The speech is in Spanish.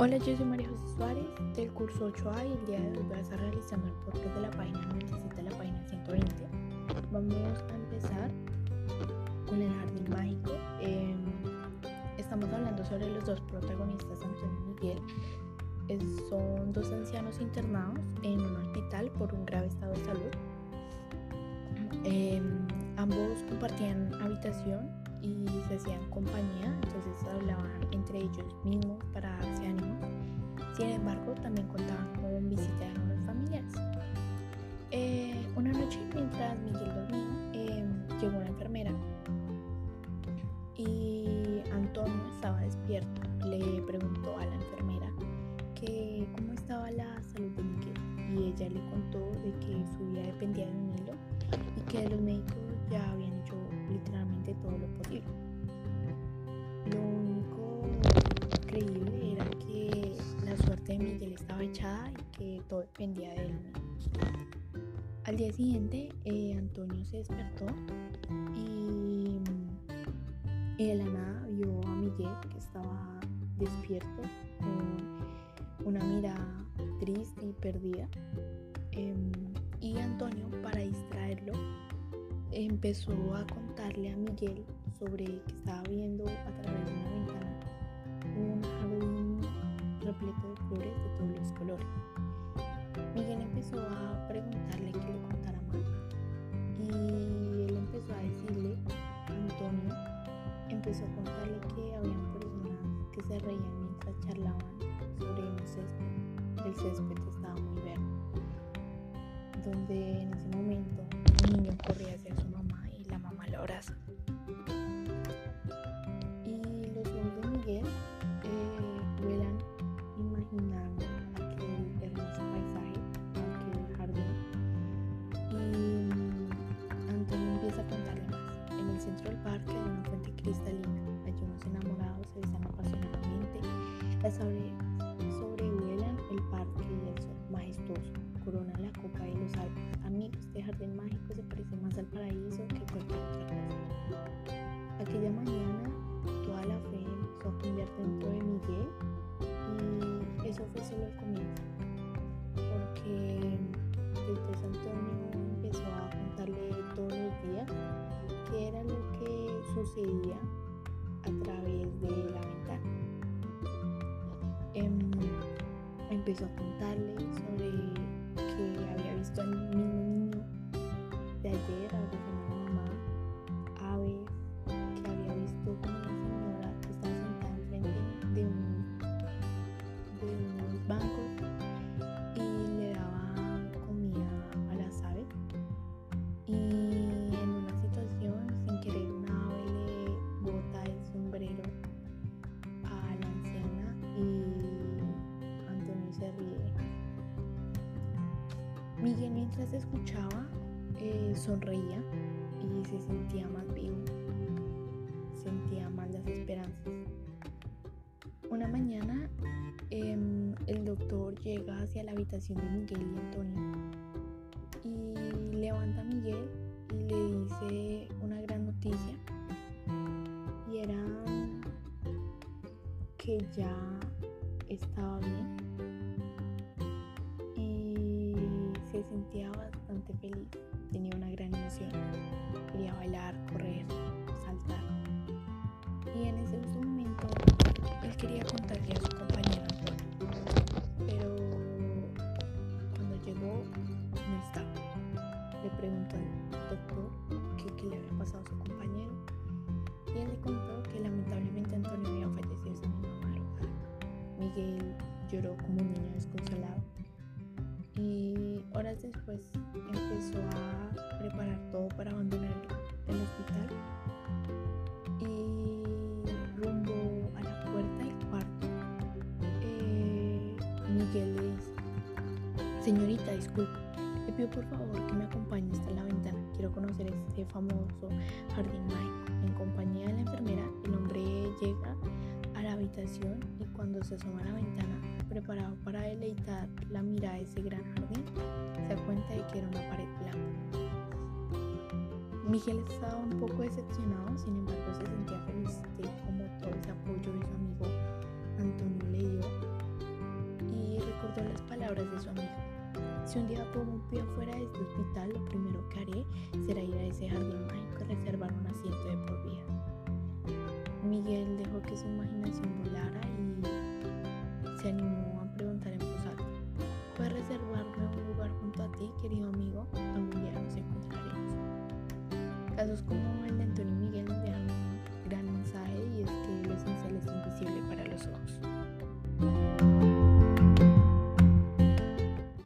Hola, yo soy María José Suárez del curso 8A y el día de hoy voy a estar realizando el podcast de la página 97 de la página 120. Vamos a empezar con el jardín mágico. Eh, estamos hablando sobre los dos protagonistas, Antonio y Miguel. Son dos ancianos internados en un hospital por un grave estado de salud. Eh, ambos compartían habitación y se hacían compañía, entonces hablaban entre ellos mismos para darse ánimo. Sin embargo, también contaban con visita de algunos familiares. Eh, una noche, mientras Miguel dormía, eh, llegó una enfermera y Antonio estaba despierto. Le preguntó a la enfermera que cómo estaba la salud de Miguel y ella le contó de que su vida dependía de un hilo y que los médicos ya habían hecho literalmente todo lo posible. Todo dependía de él Al día siguiente, eh, Antonio se despertó y, y, de la nada vio a Miguel que estaba despierto con una mirada triste y perdida. Eh, y Antonio, para distraerlo, empezó a contarle a Miguel sobre que estaba viendo a través de una ventana un jardín repleto de flores de todos los colores. Miguel empezó a preguntarle que le contara más y él empezó a decirle, Antonio empezó a contarle que habían personas que se reían mientras charlaban sobre un césped. El césped estaba muy verde, donde en ese momento cristalina. Allí unos enamorados se besan apasionadamente. Las aves sobrevuelan el parque y el sol majestuoso coronan la copa de los árboles. Amigos, este jardín mágico se parece más al paraíso que Em, empezó a contarle sobre que había visto al mismo niño de ayer abrazando a Miguel mientras escuchaba eh, sonreía y se sentía más vivo, sentía más las esperanzas. Una mañana eh, el doctor llega hacia la habitación de Miguel y Antonio y levanta a Miguel y le dice una gran noticia y era que ya estaba bien sentía bastante feliz, tenía una gran emoción, quería bailar, correr, saltar. Y en ese momento él quería contarle a su compañero pero cuando llegó no estaba. Le preguntó al doctor qué, le había pasado a su compañero y él le contó que lamentablemente Antonio había fallecido esa misma madrugada. Miguel lloró como un niño desconsolado después empezó a preparar todo para abandonar el hospital y rumbo a la puerta del cuarto eh, Miguel le dice señorita disculpe le pido por favor que me acompañe hasta la ventana. Quiero conocer este famoso jardín mágico en compañía de la enfermera el hombre llega a la habitación y cuando se asoma a la ventana, preparado para deleitar la mirada de ese gran jardín, se da cuenta de que era una pared blanca. Miguel estaba un poco decepcionado, sin embargo se sentía feliz de cómo todo ese apoyo de su amigo Antonio le dio y recordó las palabras de su amigo. Si un día pongo un pie fuera de este hospital, lo primero que haré será ir a ese jardín mágico y reservar un asiento de por vida. Miguel dejó que su imaginación